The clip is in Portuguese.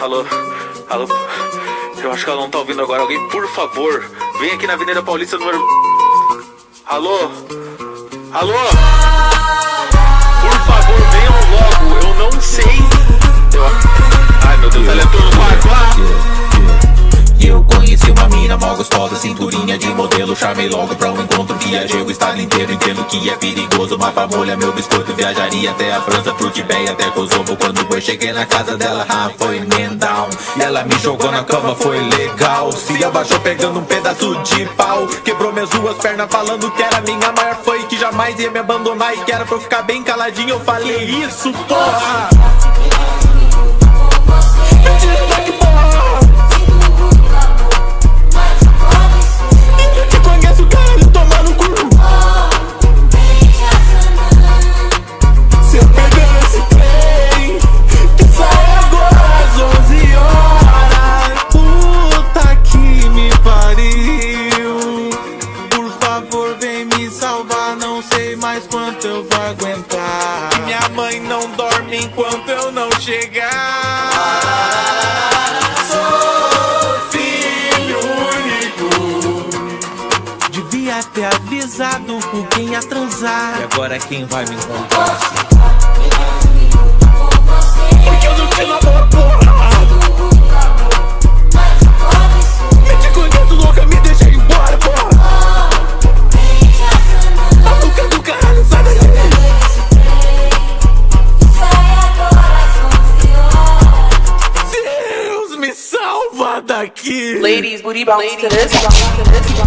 Alô? Alô? Eu acho que ela não tá ouvindo agora. Alguém, por favor, vem aqui na Avenida Paulista número. Alô? Alô? Por favor, venham logo. Eu não sei. Eu... gostosa, cinturinha de modelo. Chamei logo pra um encontro, viajei o estado inteiro Entendo que é perigoso, mapa molha meu biscoito Viajaria até a França, pro Tibete até Kosovo. Quando eu cheguei na casa dela, ah, foi E ela me jogou na cama, foi legal. Se abaixou pegando um pedaço de pau. Quebrou minhas duas pernas falando que era minha maior fã E que jamais ia me abandonar. E que era pra eu ficar bem caladinho Eu falei isso, porra! Quanto eu vou aguentar. E minha mãe não dorme enquanto eu não chegar. Sou filho único. Devia ter avisado com quem ia transar. E agora quem vai me encontrar? Daqui Ladies, booty bounce bounce to this, bounce to this.